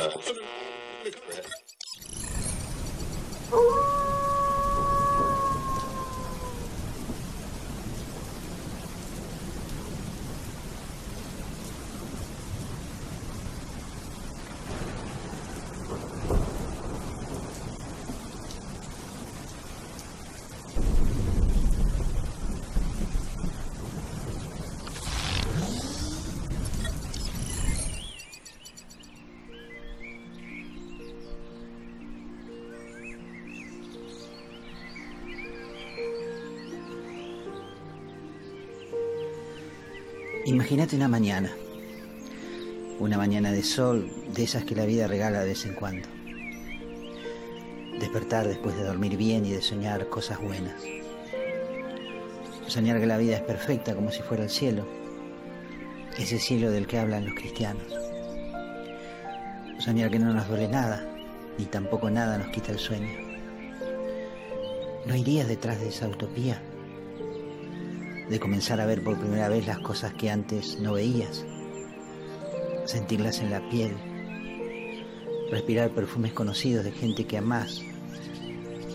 うん。Imagínate una mañana, una mañana de sol, de esas que la vida regala de vez en cuando. Despertar después de dormir bien y de soñar cosas buenas. Soñar que la vida es perfecta como si fuera el cielo, ese cielo del que hablan los cristianos. Soñar que no nos duele nada, ni tampoco nada nos quita el sueño. ¿No irías detrás de esa utopía? De comenzar a ver por primera vez las cosas que antes no veías, sentirlas en la piel, respirar perfumes conocidos de gente que amás,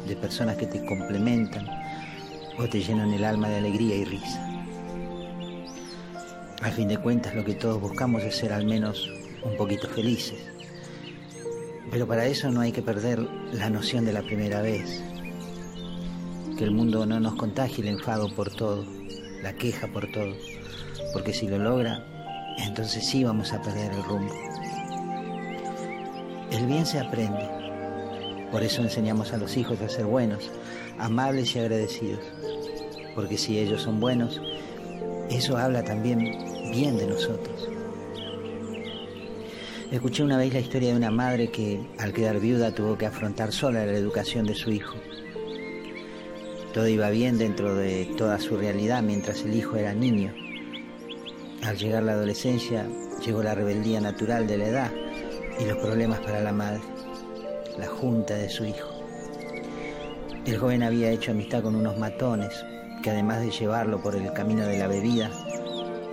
de personas que te complementan o te llenan el alma de alegría y risa. Al fin de cuentas lo que todos buscamos es ser al menos un poquito felices. Pero para eso no hay que perder la noción de la primera vez. Que el mundo no nos contagie el enfado por todo la queja por todo, porque si lo logra, entonces sí vamos a perder el rumbo. El bien se aprende, por eso enseñamos a los hijos a ser buenos, amables y agradecidos, porque si ellos son buenos, eso habla también bien de nosotros. Escuché una vez la historia de una madre que al quedar viuda tuvo que afrontar sola la educación de su hijo todo iba bien dentro de toda su realidad mientras el hijo era niño. Al llegar la adolescencia llegó la rebeldía natural de la edad y los problemas para la madre, la junta de su hijo. El joven había hecho amistad con unos matones que además de llevarlo por el camino de la bebida,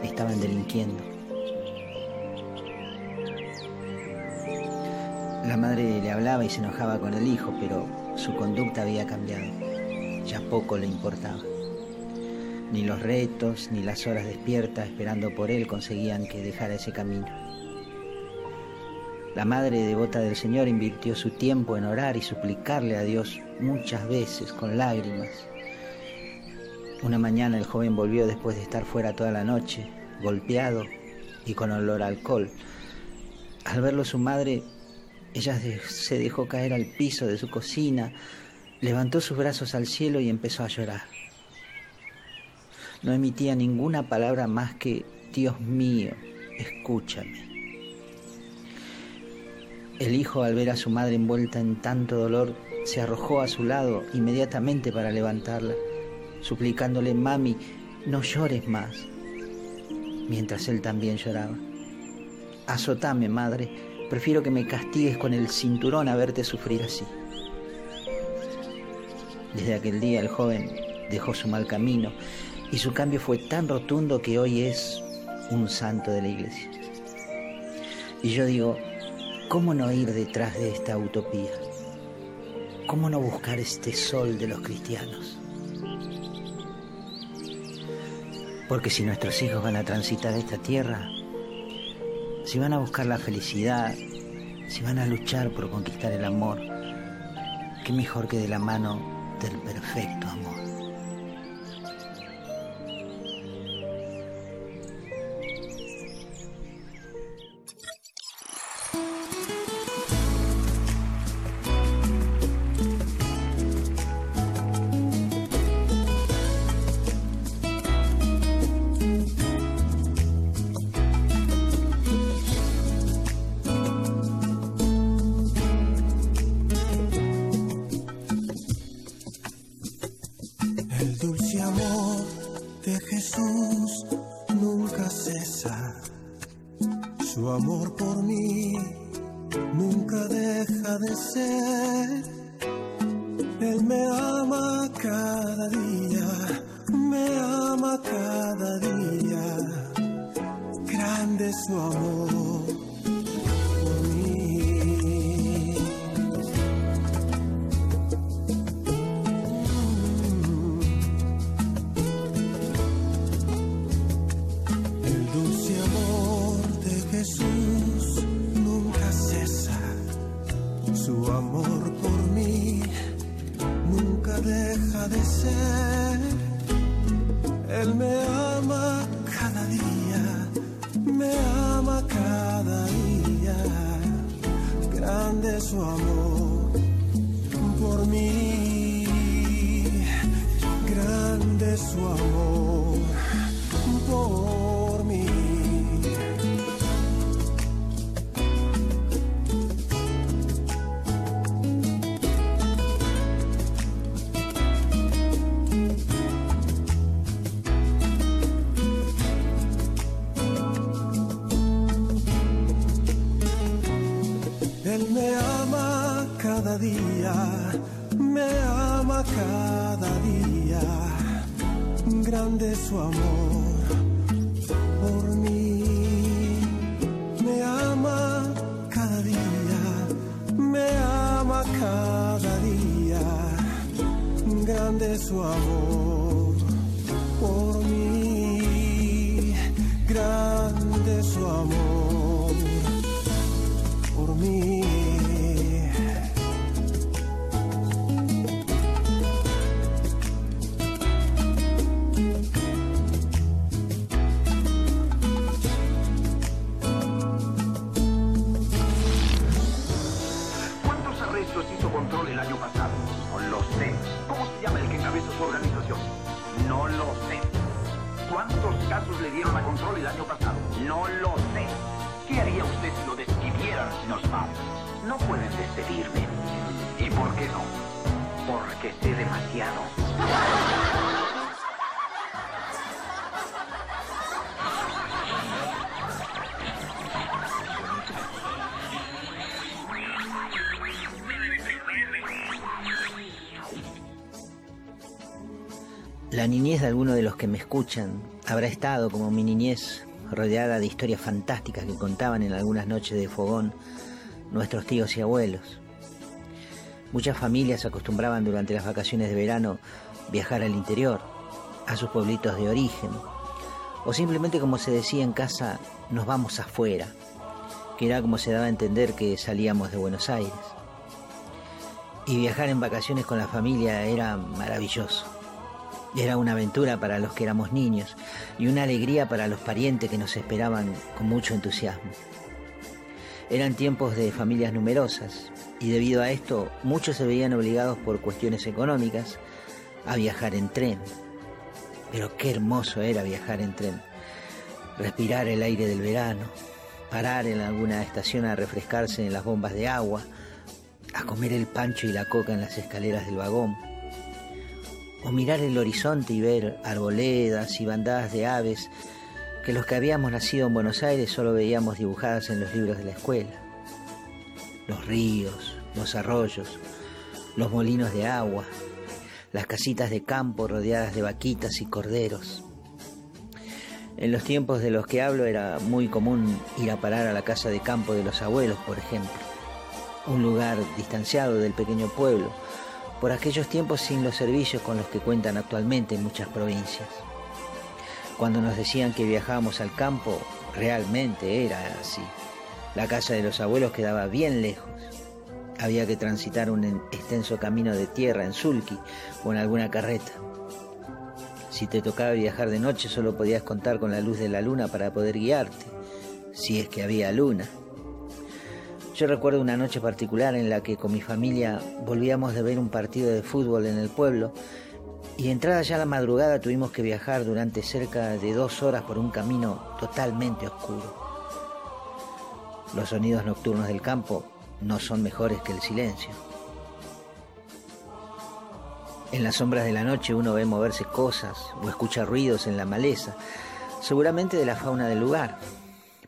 estaban delinquiendo. La madre le hablaba y se enojaba con el hijo, pero su conducta había cambiado ya poco le importaba. Ni los retos, ni las horas despiertas esperando por él conseguían que dejara ese camino. La madre devota del Señor invirtió su tiempo en orar y suplicarle a Dios muchas veces con lágrimas. Una mañana el joven volvió después de estar fuera toda la noche, golpeado y con olor a alcohol. Al verlo su madre, ella se dejó caer al piso de su cocina, Levantó sus brazos al cielo y empezó a llorar. No emitía ninguna palabra más que, Dios mío, escúchame. El hijo, al ver a su madre envuelta en tanto dolor, se arrojó a su lado inmediatamente para levantarla, suplicándole, mami, no llores más, mientras él también lloraba. Azotame, madre, prefiero que me castigues con el cinturón a verte sufrir así. Desde aquel día el joven dejó su mal camino y su cambio fue tan rotundo que hoy es un santo de la iglesia. Y yo digo, ¿cómo no ir detrás de esta utopía? ¿Cómo no buscar este sol de los cristianos? Porque si nuestros hijos van a transitar esta tierra, si van a buscar la felicidad, si van a luchar por conquistar el amor, qué mejor que de la mano del perfecto amor. por mí nunca deja de ser. Él me ama cada día, me ama cada día. Grande su amor por mí, grande su amor por mí. Cada día, me ama cada día, grande su amor por mí. Me ama cada día, me ama cada día, grande su amor dieron a Control el año pasado? No lo sé. ¿Qué haría usted si lo despidieran, señor Smart? No pueden despedirme. ¿Y por qué no? Porque sé demasiado. La niñez de alguno de los que me escuchan habrá estado, como mi niñez, rodeada de historias fantásticas que contaban en algunas noches de fogón nuestros tíos y abuelos. Muchas familias acostumbraban durante las vacaciones de verano viajar al interior, a sus pueblitos de origen, o simplemente como se decía en casa, nos vamos afuera, que era como se daba a entender que salíamos de Buenos Aires. Y viajar en vacaciones con la familia era maravilloso. Era una aventura para los que éramos niños y una alegría para los parientes que nos esperaban con mucho entusiasmo. Eran tiempos de familias numerosas y debido a esto muchos se veían obligados por cuestiones económicas a viajar en tren. Pero qué hermoso era viajar en tren. Respirar el aire del verano, parar en alguna estación a refrescarse en las bombas de agua, a comer el pancho y la coca en las escaleras del vagón o mirar el horizonte y ver arboledas y bandadas de aves que los que habíamos nacido en Buenos Aires solo veíamos dibujadas en los libros de la escuela. Los ríos, los arroyos, los molinos de agua, las casitas de campo rodeadas de vaquitas y corderos. En los tiempos de los que hablo era muy común ir a parar a la casa de campo de los abuelos, por ejemplo, un lugar distanciado del pequeño pueblo, por aquellos tiempos sin los servicios con los que cuentan actualmente en muchas provincias. Cuando nos decían que viajábamos al campo, realmente era así. La casa de los abuelos quedaba bien lejos. Había que transitar un extenso camino de tierra en sulky o en alguna carreta. Si te tocaba viajar de noche solo podías contar con la luz de la luna para poder guiarte, si es que había luna. Yo recuerdo una noche particular en la que con mi familia volvíamos de ver un partido de fútbol en el pueblo y entrada ya la madrugada tuvimos que viajar durante cerca de dos horas por un camino totalmente oscuro. Los sonidos nocturnos del campo no son mejores que el silencio. En las sombras de la noche uno ve moverse cosas o escucha ruidos en la maleza, seguramente de la fauna del lugar,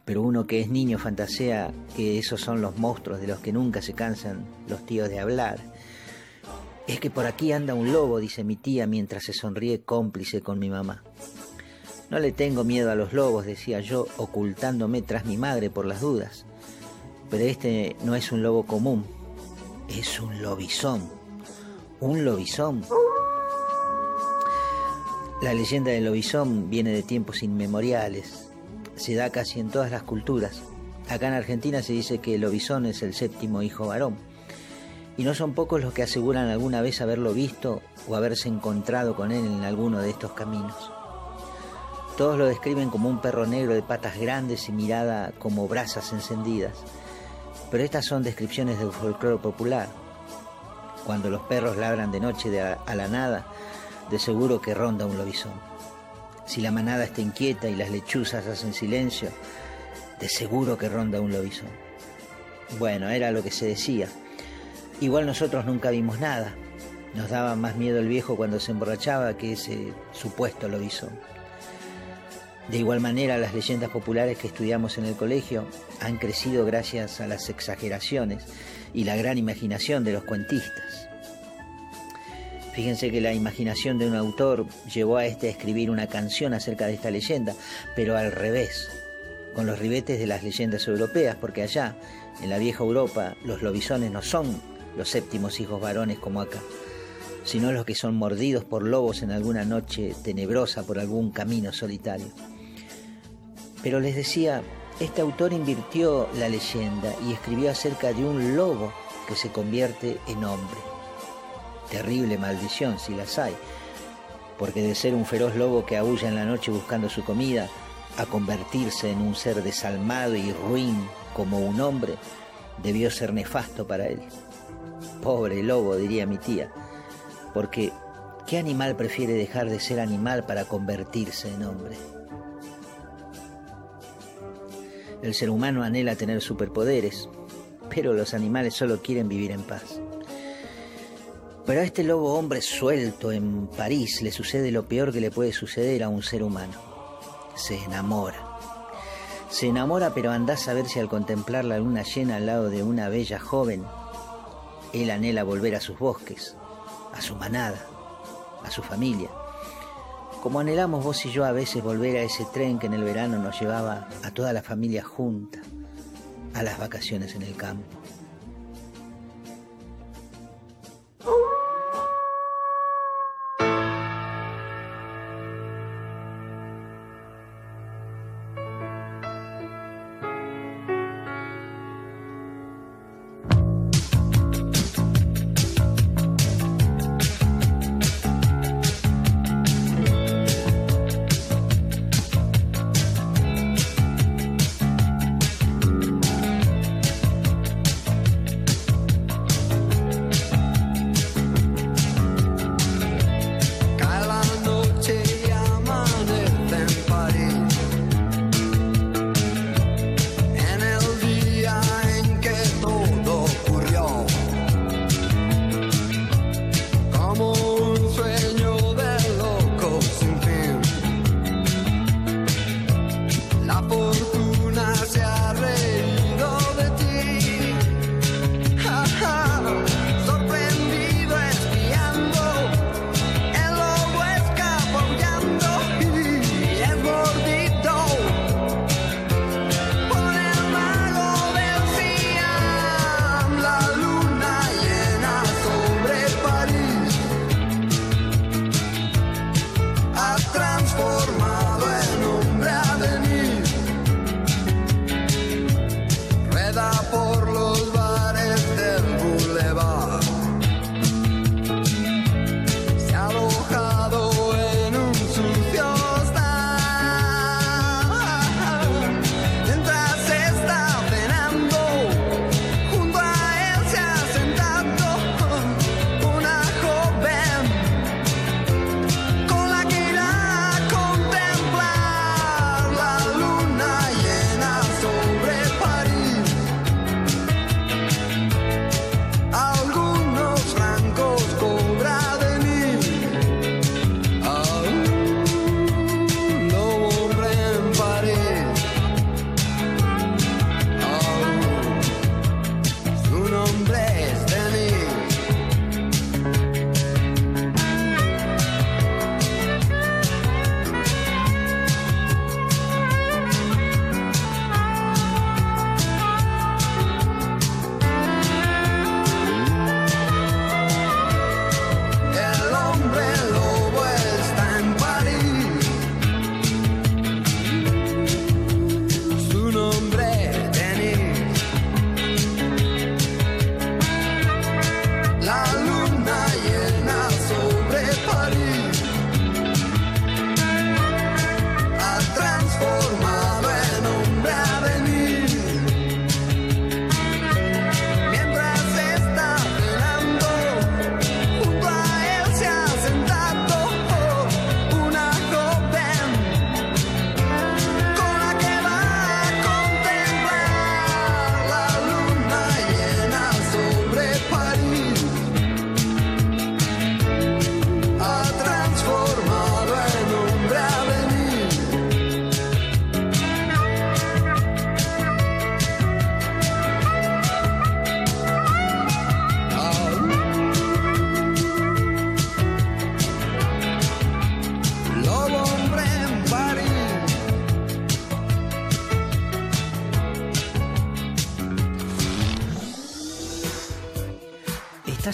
pero uno que es niño fantasea que esos son los monstruos de los que nunca se cansan los tíos de hablar. Es que por aquí anda un lobo, dice mi tía mientras se sonríe cómplice con mi mamá. No le tengo miedo a los lobos, decía yo, ocultándome tras mi madre por las dudas. Pero este no es un lobo común, es un lobizón. Un lobizón. La leyenda del lobizón viene de tiempos inmemoriales, se da casi en todas las culturas. Acá en Argentina se dice que el lobizón es el séptimo hijo varón. Y no son pocos los que aseguran alguna vez haberlo visto o haberse encontrado con él en alguno de estos caminos. Todos lo describen como un perro negro de patas grandes y mirada como brasas encendidas. pero estas son descripciones del folclore popular. Cuando los perros ladran de noche a la nada, de seguro que ronda un lobizón. Si la manada está inquieta y las lechuzas hacen silencio, de seguro que ronda un lobizón. Bueno, era lo que se decía. Igual nosotros nunca vimos nada. Nos daba más miedo el viejo cuando se emborrachaba que ese supuesto lobizón. De igual manera, las leyendas populares que estudiamos en el colegio han crecido gracias a las exageraciones y la gran imaginación de los cuentistas. Fíjense que la imaginación de un autor llevó a este a escribir una canción acerca de esta leyenda, pero al revés, con los ribetes de las leyendas europeas, porque allá, en la vieja Europa, los lobisones no son los séptimos hijos varones como acá, sino los que son mordidos por lobos en alguna noche tenebrosa por algún camino solitario. Pero les decía, este autor invirtió la leyenda y escribió acerca de un lobo que se convierte en hombre. Terrible maldición si las hay, porque de ser un feroz lobo que aúlla en la noche buscando su comida, a convertirse en un ser desalmado y ruin como un hombre, debió ser nefasto para él. Pobre lobo, diría mi tía, porque ¿qué animal prefiere dejar de ser animal para convertirse en hombre? El ser humano anhela tener superpoderes, pero los animales solo quieren vivir en paz. Pero a este lobo hombre suelto en París le sucede lo peor que le puede suceder a un ser humano. Se enamora. Se enamora, pero andás a ver si al contemplar la luna llena al lado de una bella joven, él anhela volver a sus bosques, a su manada, a su familia. Como anhelamos vos y yo a veces volver a ese tren que en el verano nos llevaba a toda la familia junta a las vacaciones en el campo.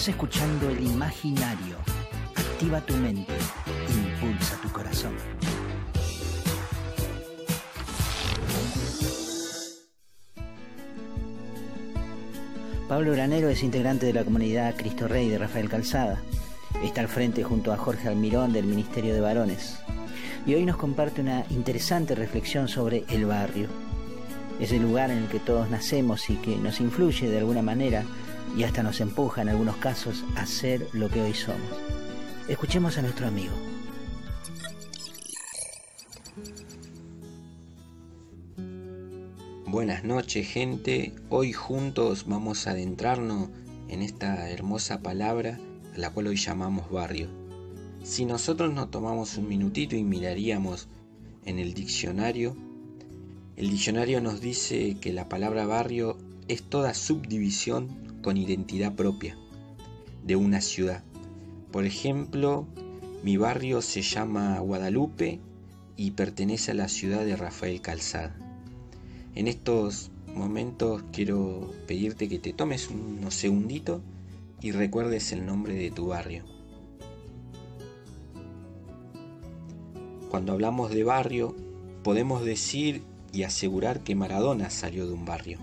Escuchando el imaginario. Activa tu mente, impulsa tu corazón. Pablo Granero es integrante de la comunidad Cristo Rey de Rafael Calzada. Está al frente junto a Jorge Almirón del Ministerio de Varones. Y hoy nos comparte una interesante reflexión sobre el barrio. Es el lugar en el que todos nacemos y que nos influye de alguna manera y hasta nos empuja en algunos casos a ser lo que hoy somos. Escuchemos a nuestro amigo. Buenas noches gente, hoy juntos vamos a adentrarnos en esta hermosa palabra a la cual hoy llamamos barrio. Si nosotros nos tomamos un minutito y miraríamos en el diccionario, el diccionario nos dice que la palabra barrio es toda subdivisión con identidad propia de una ciudad. Por ejemplo, mi barrio se llama Guadalupe y pertenece a la ciudad de Rafael Calzada. En estos momentos quiero pedirte que te tomes unos segunditos y recuerdes el nombre de tu barrio. Cuando hablamos de barrio, podemos decir y asegurar que Maradona salió de un barrio,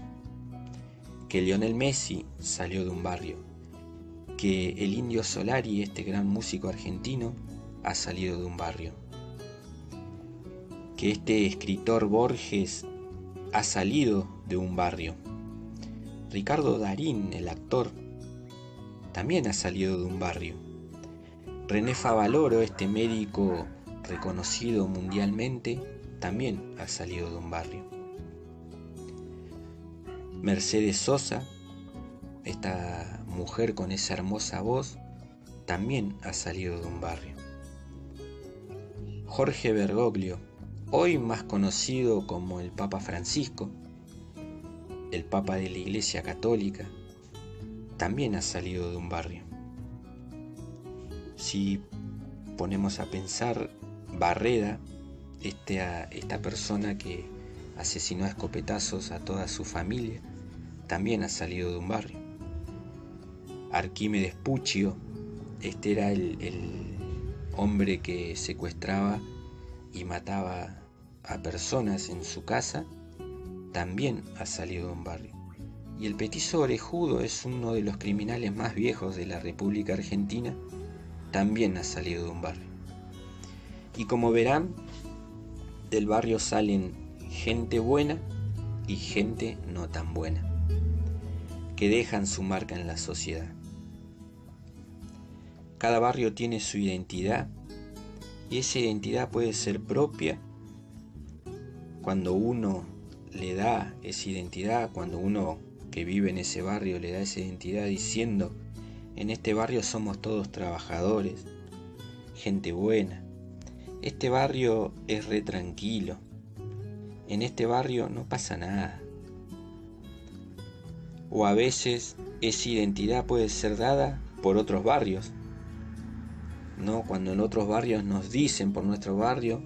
que Lionel Messi salió de un barrio, que el indio Solari, este gran músico argentino, ha salido de un barrio, que este escritor Borges ha salido de un barrio. Ricardo Darín, el actor, también ha salido de un barrio. René Favaloro, este médico reconocido mundialmente, también ha salido de un barrio. Mercedes Sosa, esta mujer con esa hermosa voz, también ha salido de un barrio. Jorge Bergoglio, hoy más conocido como el Papa Francisco, el Papa de la Iglesia Católica, también ha salido de un barrio. Si ponemos a pensar, Barreda, esta, esta persona que asesinó a escopetazos a toda su familia, también ha salido de un barrio. Arquímedes Puccio, este era el, hombre que secuestraba y mataba a personas en su casa, también ha salido de un barrio. Y el petizo orejudo es uno de los criminales más viejos de la República Argentina, también ha salido de un barrio. Y como verán, del barrio salen gente buena y gente no tan buena, que dejan su marca en la sociedad. Cada barrio tiene su identidad y esa identidad puede ser propia cuando uno le da esa identidad, cuando uno que vive en ese barrio le da esa identidad diciendo, en este barrio somos todos trabajadores, gente buena, este barrio es re tranquilo, en este barrio no pasa nada. O a veces esa identidad puede ser dada por otros barrios, ¿no? Cuando en otros barrios nos dicen por nuestro barrio,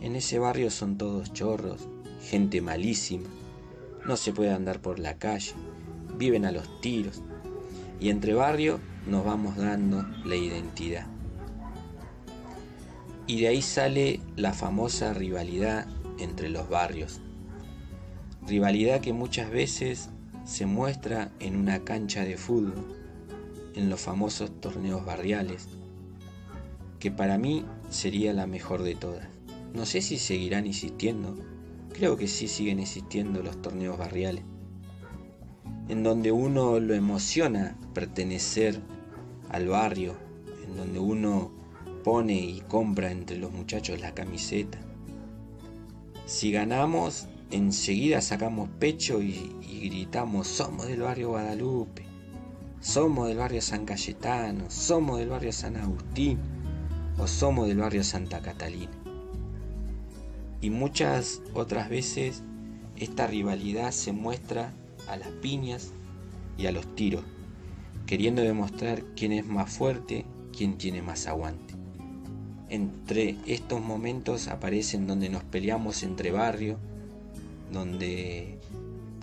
en ese barrio son todos chorros, gente malísima, no se puede andar por la calle, viven a los tiros, y entre barrios nos vamos dando la identidad. Y de ahí sale la famosa rivalidad entre los barrios. Rivalidad que muchas veces se muestra en una cancha de fútbol, en los famosos torneos barriales, que para mí sería la mejor de todas. No sé si seguirán existiendo, creo que sí siguen existiendo los torneos barriales, en donde uno lo emociona pertenecer al barrio, en donde uno pone y compra entre los muchachos la camiseta. Si ganamos, enseguida sacamos pecho y, y gritamos, somos del barrio Guadalupe, somos del barrio San Cayetano, somos del barrio San Agustín o somos del barrio Santa Catalina. Y muchas otras veces esta rivalidad se muestra a las piñas y a los tiros, queriendo demostrar quién es más fuerte, quién tiene más aguante. Entre estos momentos aparecen donde nos peleamos entre barrios, donde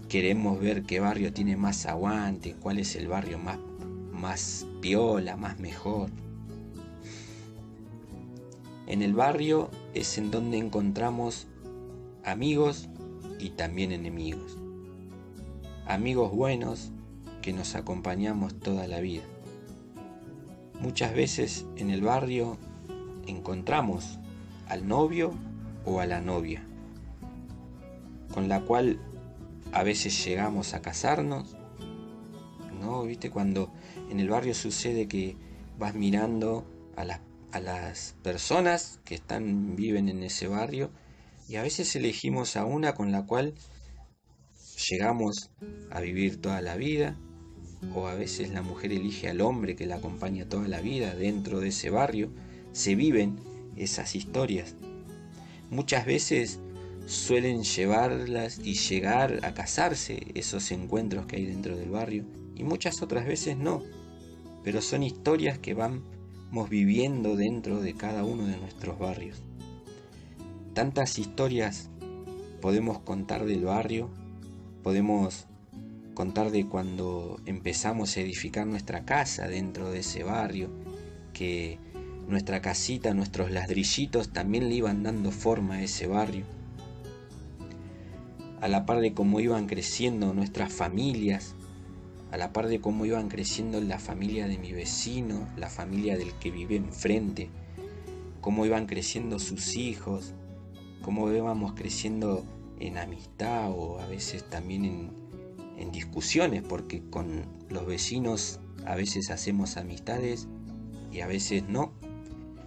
queremos ver qué barrio tiene más aguante, cuál es el barrio más, más piola, más mejor. En el barrio es en donde encontramos amigos y también enemigos. Amigos buenos que nos acompañamos toda la vida. Muchas veces en el barrio encontramos al novio o a la novia, con la cual a veces llegamos a casarnos, ¿no? ¿Viste? Cuando en el barrio sucede que vas mirando a las, a las personas que están, viven en ese barrio y a veces elegimos a una con la cual llegamos a vivir toda la vida, o a veces la mujer elige al hombre que la acompaña toda la vida dentro de ese barrio, se viven esas historias. Muchas veces suelen llevarlas y llegar a casarse esos encuentros que hay dentro del barrio y muchas otras veces no, pero son historias que vamos viviendo dentro de cada uno de nuestros barrios. Tantas historias podemos contar del barrio, podemos contar de cuando empezamos a edificar nuestra casa dentro de ese barrio, que nuestra casita, nuestros ladrillitos también le iban dando forma a ese barrio. A la par de cómo iban creciendo nuestras familias, a la par de cómo iban creciendo la familia de mi vecino, la familia del que vive enfrente, cómo iban creciendo sus hijos, cómo íbamos creciendo en amistad o a veces también en, en discusiones, porque con los vecinos a veces hacemos amistades y a veces no,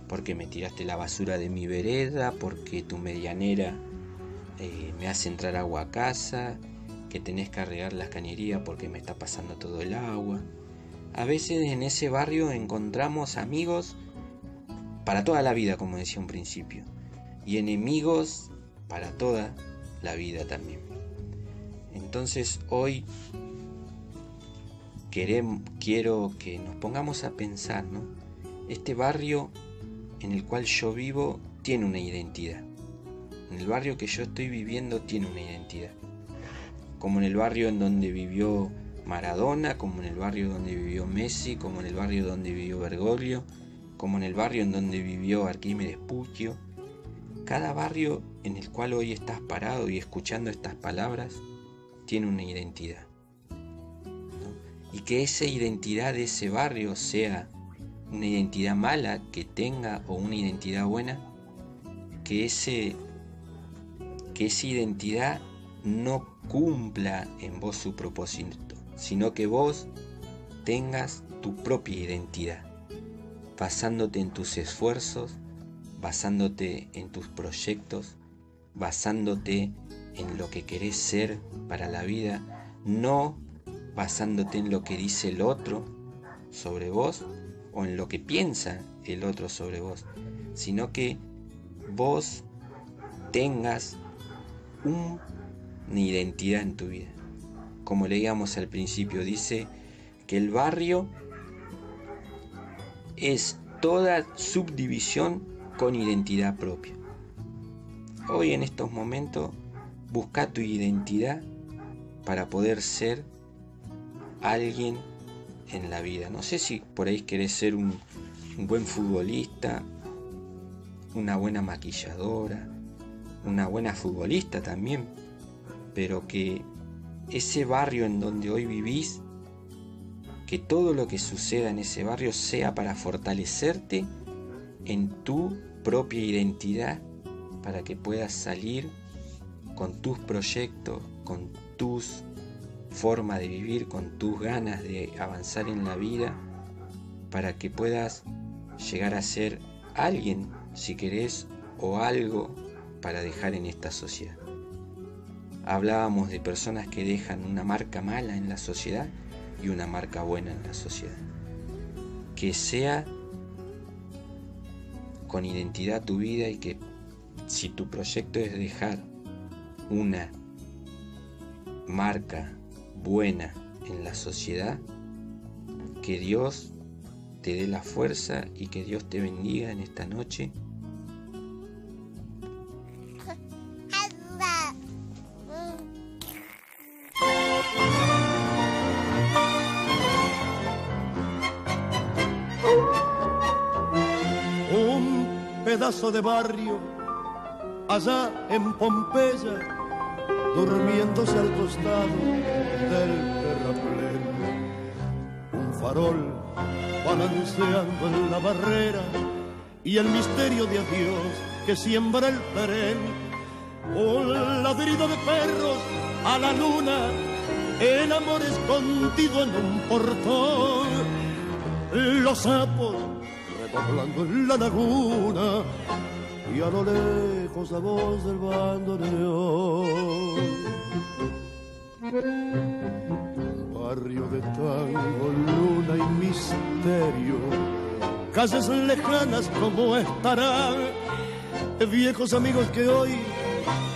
porque me tiraste la basura de mi vereda, porque tu medianera eh, me hace entrar agua a casa, que tenés que arreglar las cañerías porque me está pasando todo el agua. A veces en ese barrio encontramos amigos para toda la vida, como decía un principio, y enemigos para toda la vida también. Entonces hoy quiero que nos pongamos a pensar, ¿no? Este barrio en el cual yo vivo tiene una identidad. En el barrio que yo estoy viviendo tiene una identidad. Como en el barrio en donde vivió Maradona, como en el barrio donde vivió Messi, como en el barrio donde vivió Bergoglio, como en el barrio en donde vivió Arquímedes Puccio. Cada barrio en el cual hoy estás parado y escuchando estas palabras tiene una identidad. Y que esa identidad de ese barrio sea una identidad mala que tenga o una identidad buena, que, ese, que esa identidad no cumpla en vos su propósito, sino que vos tengas tu propia identidad, basándote en tus esfuerzos, basándote en tus proyectos, basándote en lo que querés ser para la vida, no basándote en lo que dice el otro sobre vos o en lo que piensa el otro sobre vos, sino que vos tengas una identidad en tu vida. Como leíamos al principio, dice que el barrio es toda subdivisión con identidad propia. Hoy en estos momentos Busca tu identidad para poder ser alguien en la vida. No sé si por ahí querés ser un, buen futbolista, una buena maquilladora, una buena futbolista también, pero que ese barrio en donde hoy vivís, que todo lo que suceda en ese barrio sea para fortalecerte en tu propia identidad, para que puedas salir con tus proyectos, con tus forma de vivir, con tus ganas de avanzar en la vida, para que puedas llegar a ser alguien, si querés, o algo para dejar en esta sociedad. Hablábamos de personas que dejan una marca mala en la sociedad y una marca buena en la sociedad. Que sea con identidad tu vida y que si tu proyecto es dejar una marca buena en la sociedad, que Dios te dé la fuerza y que Dios te bendiga en esta noche de barrio, allá en Pompeya, durmiéndose al costado del terraplén. Un farol balanceando en la barrera y el misterio de adiós que siembra el tren. Un ladrido de perros a la luna, el amor escondido en un portón. Los sapos redoblando en la laguna y a lo lejos la voz del bandoneón. Barrio de tango, luna y misterio, calles lejanas como estarán, viejos amigos que hoy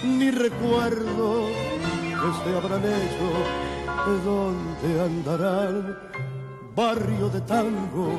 ni recuerdo que se habrán hecho, de dónde andarán. Barrio de tango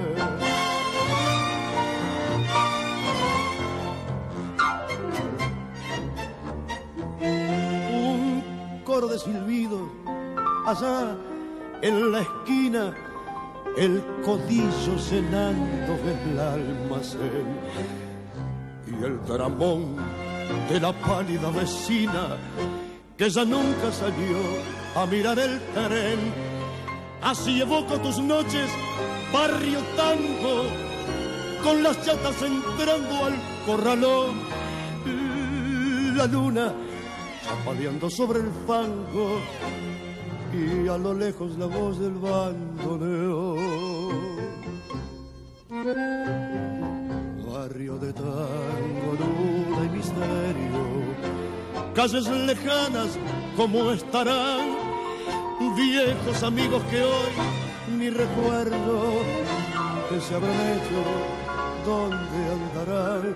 De silbidos, allá en la esquina, el codillo cenando el almacén y el dramón de la pálida vecina que ya nunca salió a mirar el tren. Así evoco tus noches, barrio tango, con las chatas entrando al corralón. La luna Paliando sobre el fango y a lo lejos la voz del bandoneo. Barrio de tango, luna y misterio, calles lejanas como estarán, viejos amigos que hoy ni recuerdo que se habrán hecho, dónde andarán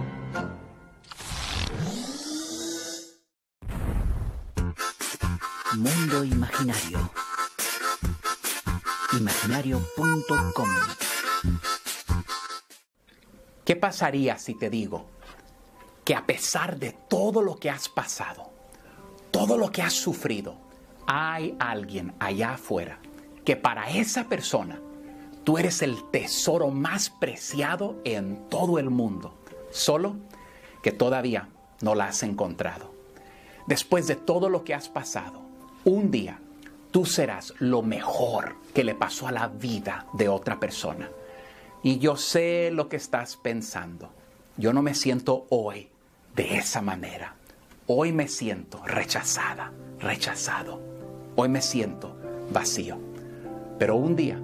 Mundo Imaginario. Imaginario.com. ¿Qué pasaría si te digo que a pesar de todo lo que has pasado, todo lo que has sufrido, hay alguien allá afuera que para esa persona tú eres el tesoro más preciado en todo el mundo, solo que todavía no la has encontrado? Después de todo lo que has pasado, un día tú serás lo mejor que le pasó a la vida de otra persona. Y yo sé lo que estás pensando. Yo no me siento hoy de esa manera. Hoy me siento rechazada, rechazado. Hoy me siento vacío. Pero un día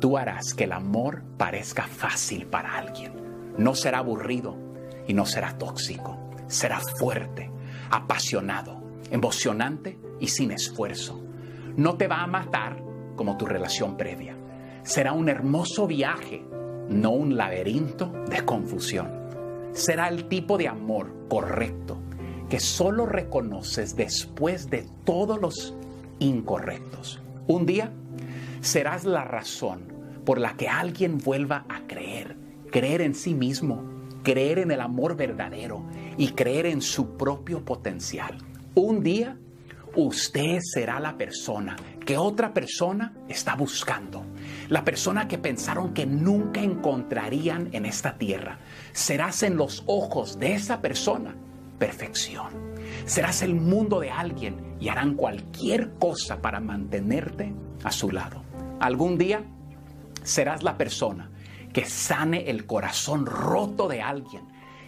tú harás que el amor parezca fácil para alguien. No será aburrido y no será tóxico. Será fuerte, apasionado, emocionante y sin esfuerzo. No te va a matar como tu relación previa. Será un hermoso viaje, no un laberinto de confusión. Será el tipo de amor correcto que solo reconoces después de todos los incorrectos. Un día serás la razón por la que alguien vuelva a creer, creer en sí mismo, creer en el amor verdadero y creer en su propio potencial. Un día usted será la persona que otra persona está buscando. La persona que pensaron que nunca encontrarían en esta tierra. Serás en los ojos de esa persona perfección. Serás el mundo de alguien y harán cualquier cosa para mantenerte a su lado. Algún día serás la persona que sane el corazón roto de alguien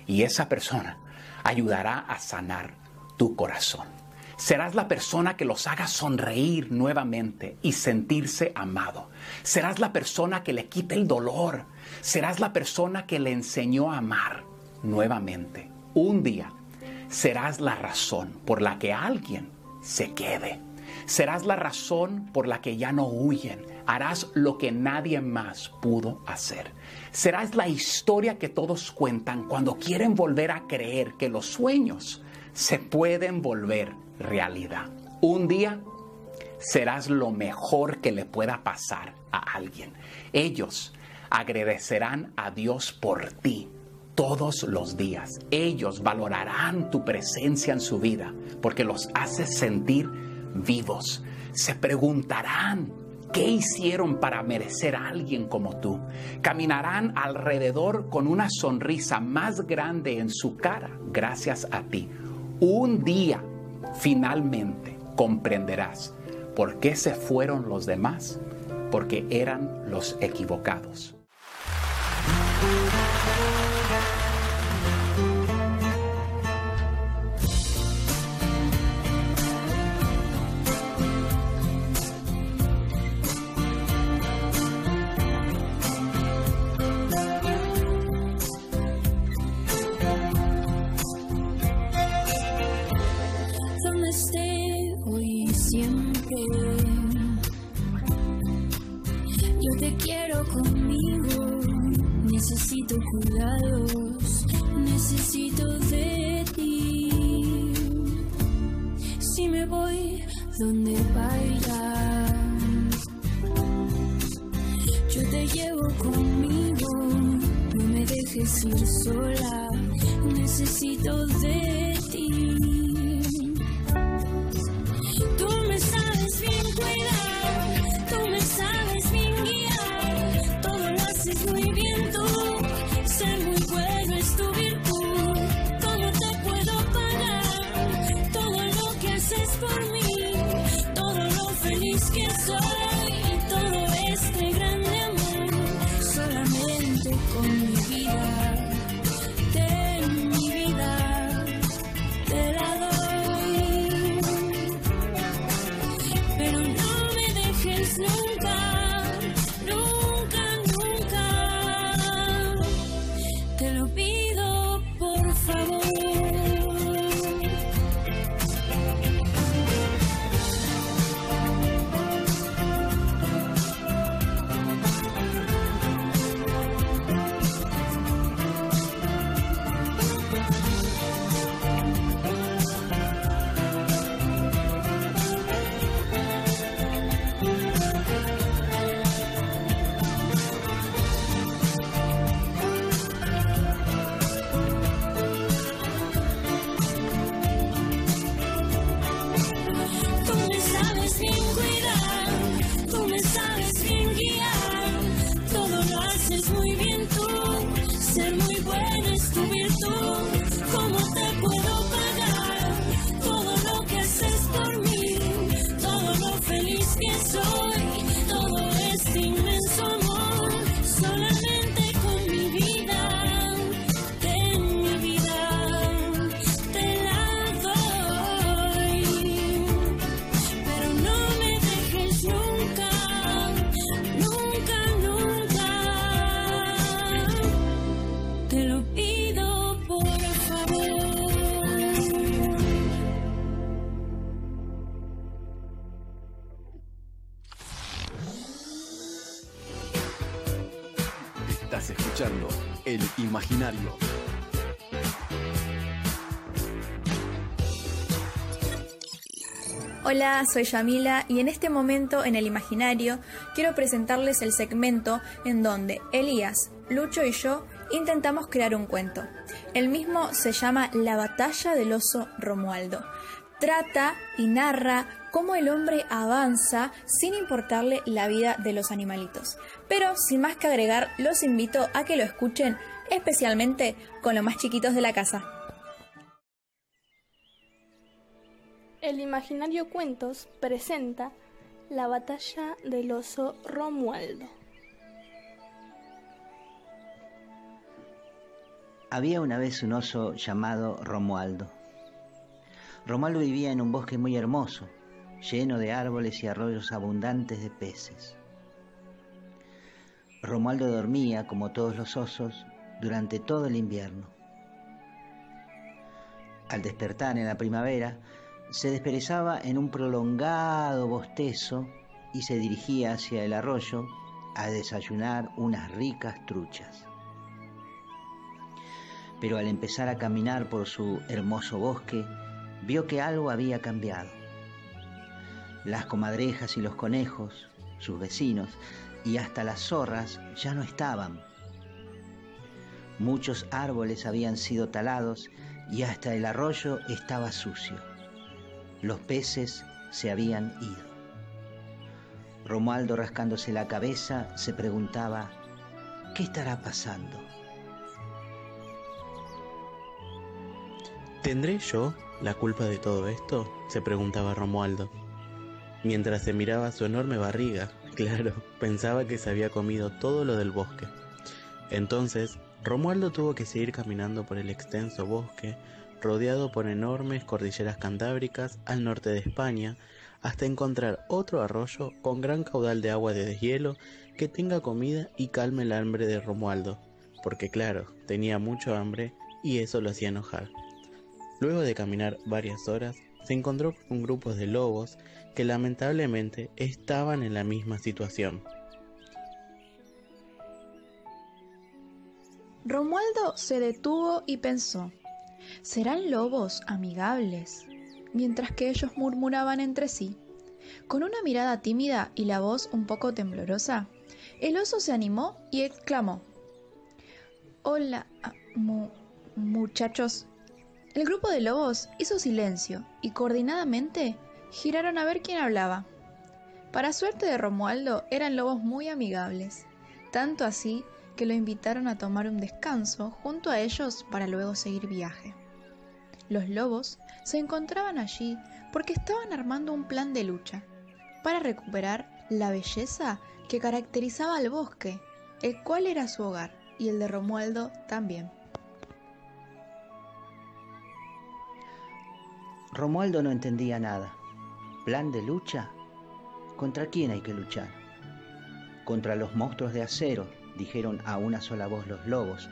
y esa persona ayudará a sanar tu corazón Serás la persona que los haga sonreír nuevamente y sentirse amado. Serás la persona que le quite el dolor. Serás la persona que le enseñó a amar nuevamente. Un día serás la razón por la que alguien se quede. Serás la razón por la que ya no huyen. Harás lo que nadie más pudo hacer. Serás la historia que todos cuentan cuando quieren volver a creer que los sueños se pueden volver realidad. Un día serás lo mejor que le pueda pasar a alguien. Ellos agradecerán a Dios por ti todos los días. Ellos valorarán tu presencia en su vida porque los haces sentir vivos. Se preguntarán qué hicieron para merecer a alguien como tú. Caminarán alrededor con una sonrisa más grande en su cara gracias a ti. Un día finalmente comprenderás por qué se fueron los demás, porque eran los equivocados. Hola, soy Yamila y en este momento en el imaginario quiero presentarles el segmento en donde Elías, Lucho y yo intentamos crear un cuento. El mismo se llama La batalla del oso Romualdo. Trata y narra cómo el hombre avanza sin importarle la vida de los animalitos. Pero sin más que agregar, los invito a que lo escuchen especialmente con los más chiquitos de la casa. El Imaginario Cuentos presenta La batalla del oso Romualdo. Había una vez un oso llamado Romualdo. Romualdo vivía en un bosque muy hermoso, lleno de árboles y arroyos abundantes de peces. Romualdo dormía, como todos los osos, durante todo el invierno. Al despertar en la primavera, se desperezaba en un prolongado bostezo y se dirigía hacia el arroyo a desayunar unas ricas truchas. Pero al empezar a caminar por su hermoso bosque, vio que algo había cambiado. Las comadrejas y los conejos, sus vecinos, y hasta las zorras ya no estaban. Muchos árboles habían sido talados y hasta el arroyo estaba sucio. Los peces se habían ido. Romualdo rascándose la cabeza se preguntaba, ¿qué estará pasando? ¿Tendré yo la culpa de todo esto? se preguntaba Romualdo. Mientras se miraba su enorme barriga, claro, pensaba que se había comido todo lo del bosque. Entonces, Romualdo tuvo que seguir caminando por el extenso bosque, rodeado por enormes cordilleras cantábricas al norte de España, hasta encontrar otro arroyo con gran caudal de agua de deshielo que tenga comida y calme el hambre de Romualdo, porque claro, tenía mucho hambre y eso lo hacía enojar. Luego de caminar varias horas, se encontró con grupos de lobos que lamentablemente estaban en la misma situación. Romualdo se detuvo y pensó, serán lobos amigables, mientras que ellos murmuraban entre sí. Con una mirada tímida y la voz un poco temblorosa, el oso se animó y exclamó, Hola, ah, muchachos, el grupo de lobos hizo silencio y coordinadamente giraron a ver quién hablaba. Para suerte de Romualdo eran lobos muy amigables, tanto así que lo invitaron a tomar un descanso junto a ellos para luego seguir viaje. Los lobos se encontraban allí porque estaban armando un plan de lucha para recuperar la belleza que caracterizaba al bosque, el cual era su hogar y el de Romualdo también. Romualdo no entendía nada. ¿Plan de lucha? ¿Contra quién hay que luchar? Contra los monstruos de acero, dijeron a una sola voz los lobos,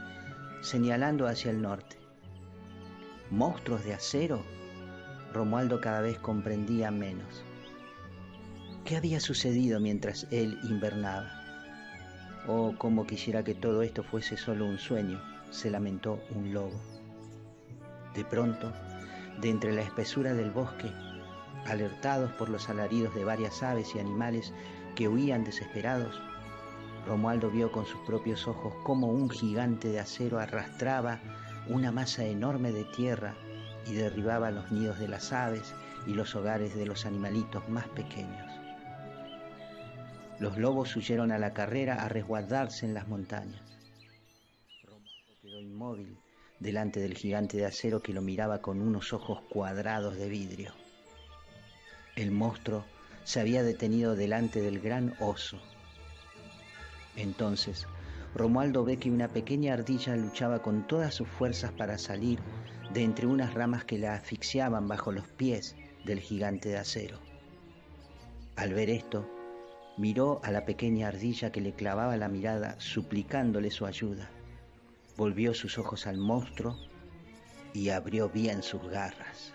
señalando hacia el norte. ¿Monstruos de acero? Romualdo cada vez comprendía menos. ¿Qué había sucedido mientras él invernaba? Oh, cómo quisiera que todo esto fuese solo un sueño, se lamentó un lobo. De pronto, de entre la espesura del bosque, alertados por los alaridos de varias aves y animales que huían desesperados, Romualdo vio con sus propios ojos cómo un gigante de acero arrastraba una masa enorme de tierra y derribaba los nidos de las aves y los hogares de los animalitos más pequeños. Los lobos huyeron a la carrera a resguardarse en las montañas. Romualdo quedó inmóvil delante del gigante de acero que lo miraba con unos ojos cuadrados de vidrio. El monstruo se había detenido delante del gran oso. Entonces, Romualdo ve que una pequeña ardilla luchaba con todas sus fuerzas para salir de entre unas ramas que la asfixiaban bajo los pies del gigante de acero. Al ver esto, miró a la pequeña ardilla que le clavaba la mirada suplicándole su ayuda volvió sus ojos al monstruo y abrió bien sus garras.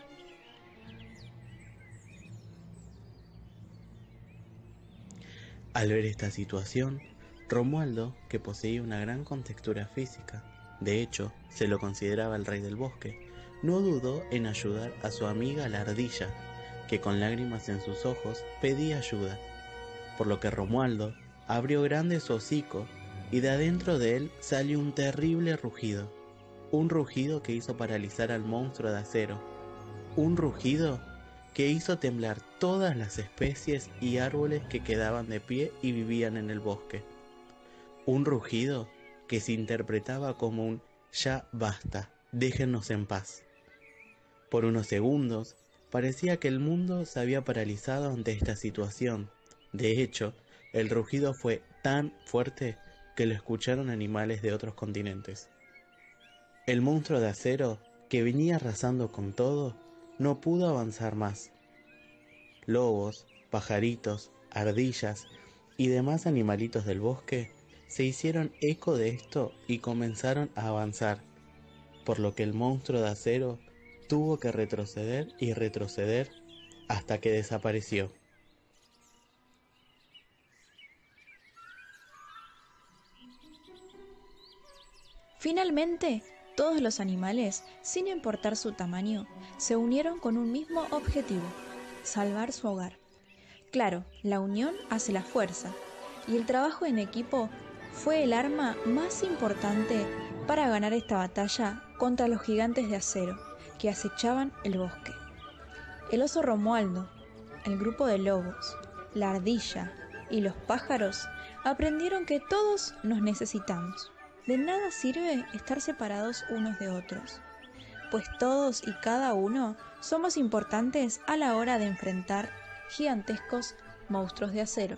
Al ver esta situación, Romualdo, que poseía una gran contextura física, de hecho, se lo consideraba el rey del bosque, no dudó en ayudar a su amiga la ardilla, que con lágrimas en sus ojos pedía ayuda, por lo que Romualdo abrió grande su hocico y de adentro de él salió un terrible rugido, un rugido que hizo paralizar al monstruo de acero, un rugido que hizo temblar todas las especies y árboles que quedaban de pie y vivían en el bosque, un rugido que se interpretaba como un ya basta, déjenos en paz. Por unos segundos parecía que el mundo se había paralizado ante esta situación. De hecho, el rugido fue tan fuerte que lo escucharon animales de otros continentes. El monstruo de acero, que venía arrasando con todo, no pudo avanzar más. Lobos, pajaritos, ardillas y demás animalitos del bosque se hicieron eco de esto y comenzaron a avanzar, por lo que el monstruo de acero tuvo que retroceder y retroceder hasta que desapareció. Finalmente, todos los animales, sin importar su tamaño, se unieron con un mismo objetivo, salvar su hogar. Claro, la unión hace la fuerza, y el trabajo en equipo fue el arma más importante para ganar esta batalla contra los gigantes de acero que acechaban el bosque. El oso Romualdo, el grupo de lobos, la ardilla y los pájaros aprendieron que todos nos necesitamos. De nada sirve estar separados unos de otros, pues todos y cada uno somos importantes a la hora de enfrentar gigantescos monstruos de acero.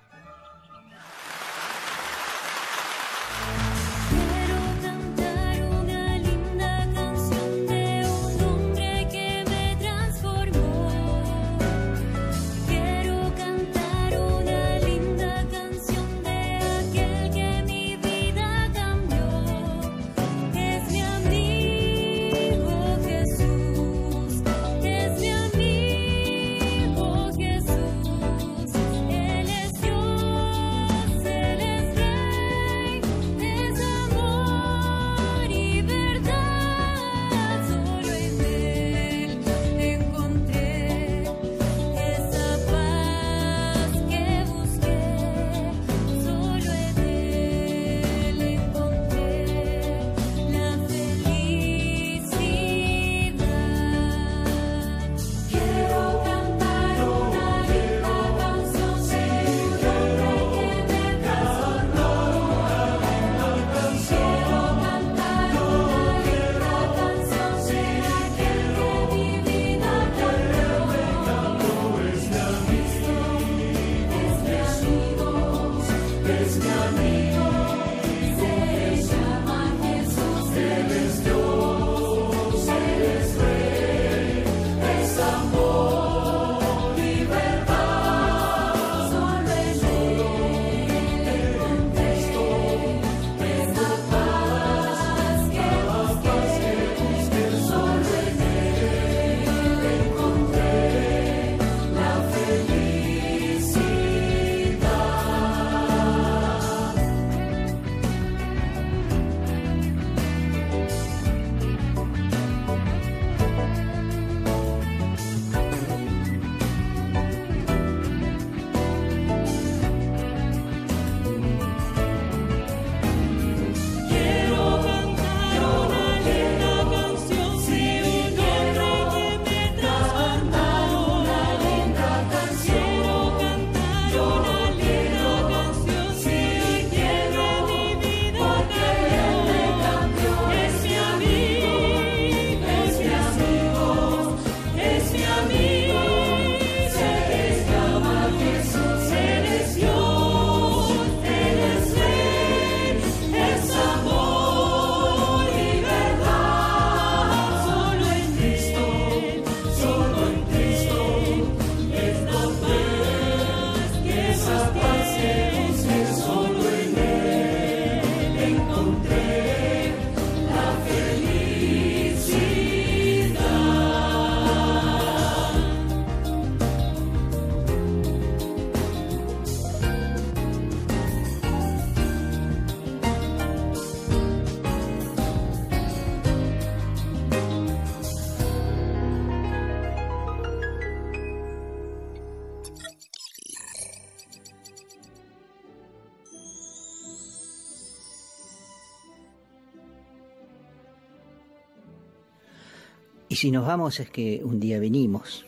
Si nos vamos es que un día venimos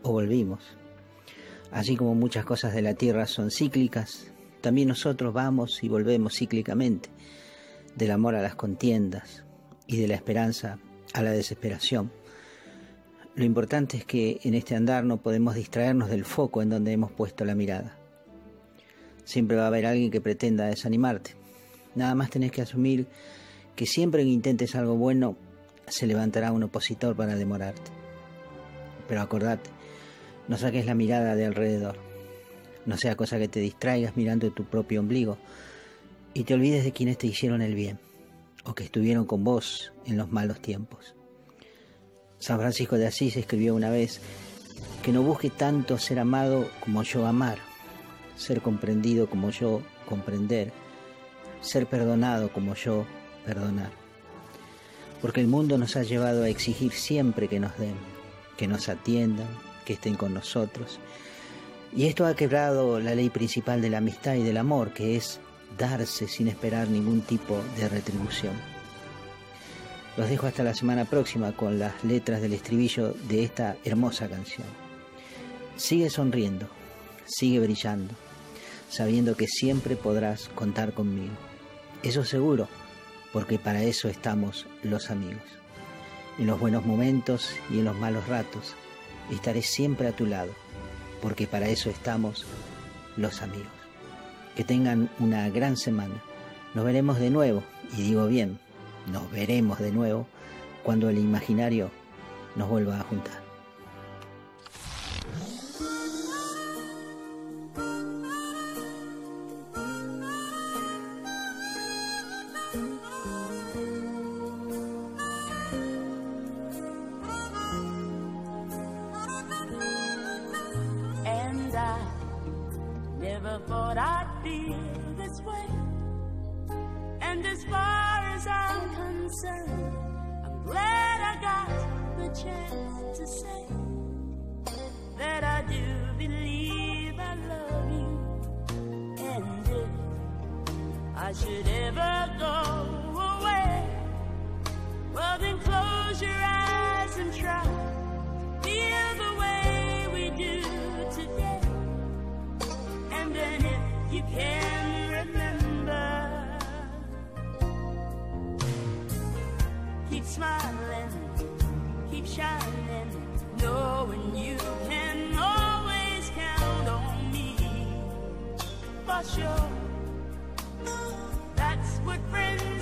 o volvimos. Así como muchas cosas de la tierra son cíclicas, también nosotros vamos y volvemos cíclicamente, del amor a las contiendas y de la esperanza a la desesperación. Lo importante es que en este andar no podemos distraernos del foco en donde hemos puesto la mirada. Siempre va a haber alguien que pretenda desanimarte. Nada más tenés que asumir que siempre que intentes algo bueno, se levantará un opositor para demorarte. Pero acordate, no saques la mirada de alrededor. No sea cosa que te distraigas mirando tu propio ombligo y te olvides de quienes te hicieron el bien o que estuvieron con vos en los malos tiempos. San Francisco de Asís escribió una vez que no busque tanto ser amado como yo amar, ser comprendido como yo comprender, ser perdonado como yo perdonar. Porque el mundo nos ha llevado a exigir siempre que nos den, que nos atiendan, que estén con nosotros. Y esto ha quebrado la ley principal de la amistad y del amor, que es darse sin esperar ningún tipo de retribución. Los dejo hasta la semana próxima con las letras del estribillo de esta hermosa canción. Sigue sonriendo, sigue brillando, sabiendo que siempre podrás contar conmigo. Eso seguro, porque para eso estamos los amigos. En los buenos momentos y en los malos ratos, estaré siempre a tu lado, porque para eso estamos los amigos. Que tengan una gran semana. Nos veremos de nuevo, y digo bien, nos veremos de nuevo cuando el imaginario nos vuelva a juntar. And if you can remember, keep smiling, keep shining, knowing you can always count on me. For sure, that's what friends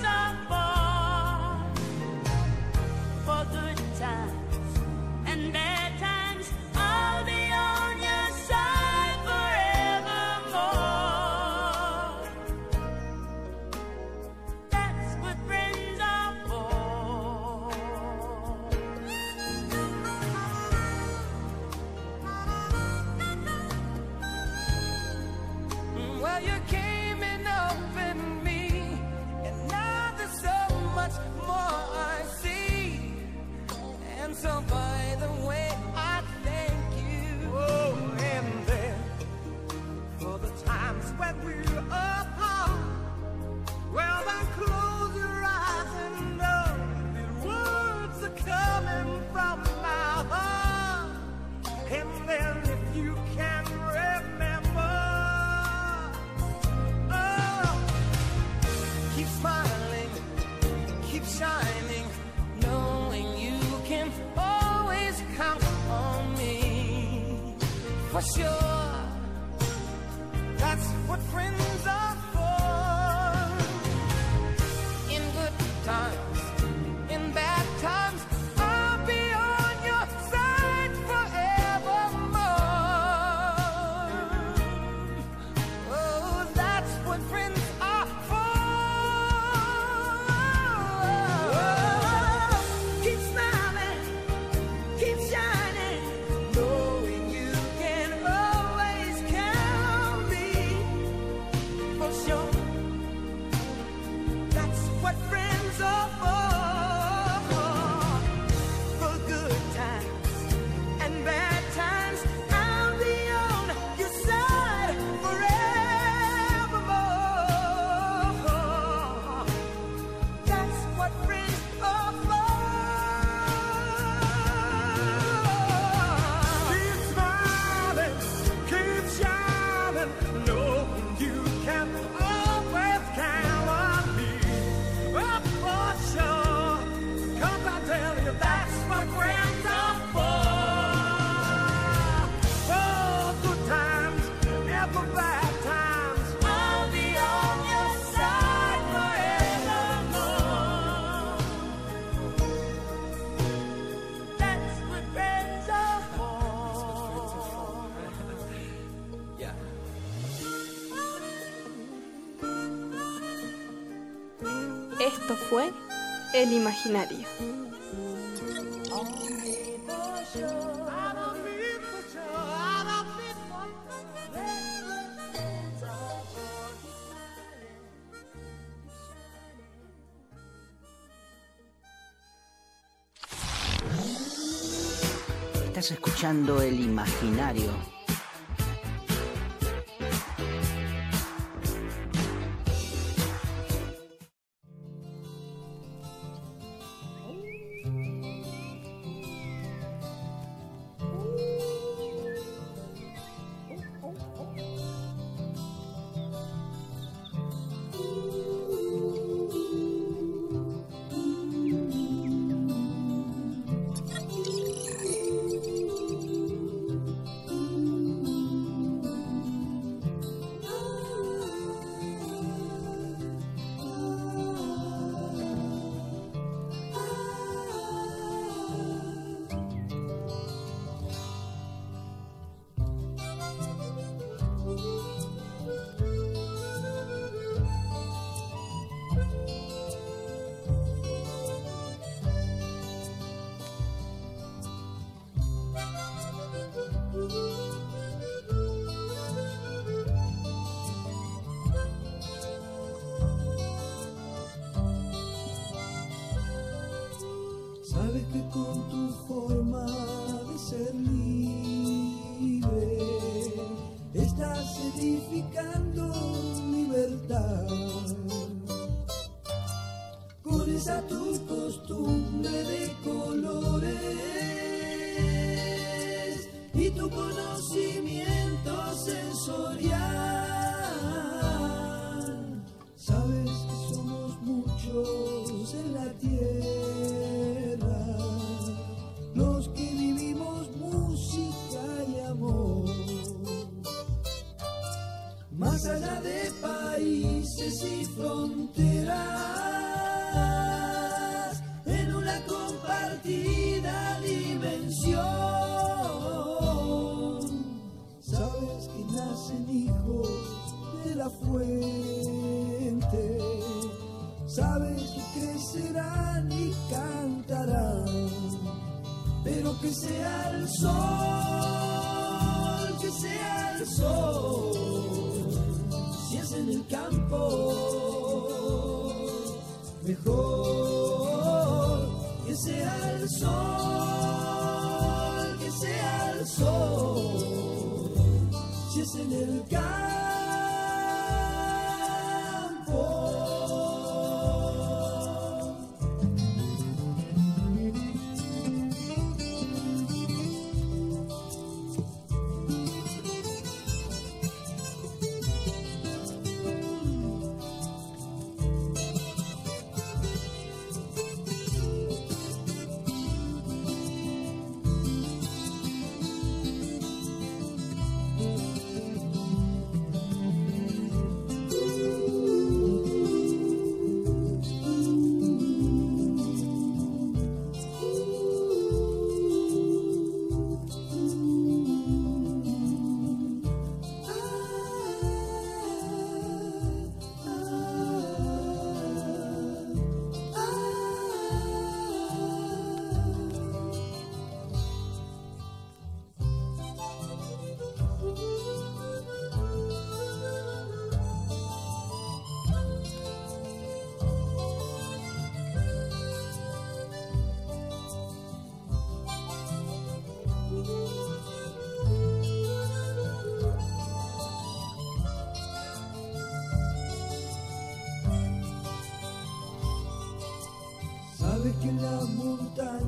el imaginario. Estás escuchando el imaginario. más allá de países y fronteras.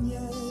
Yeah.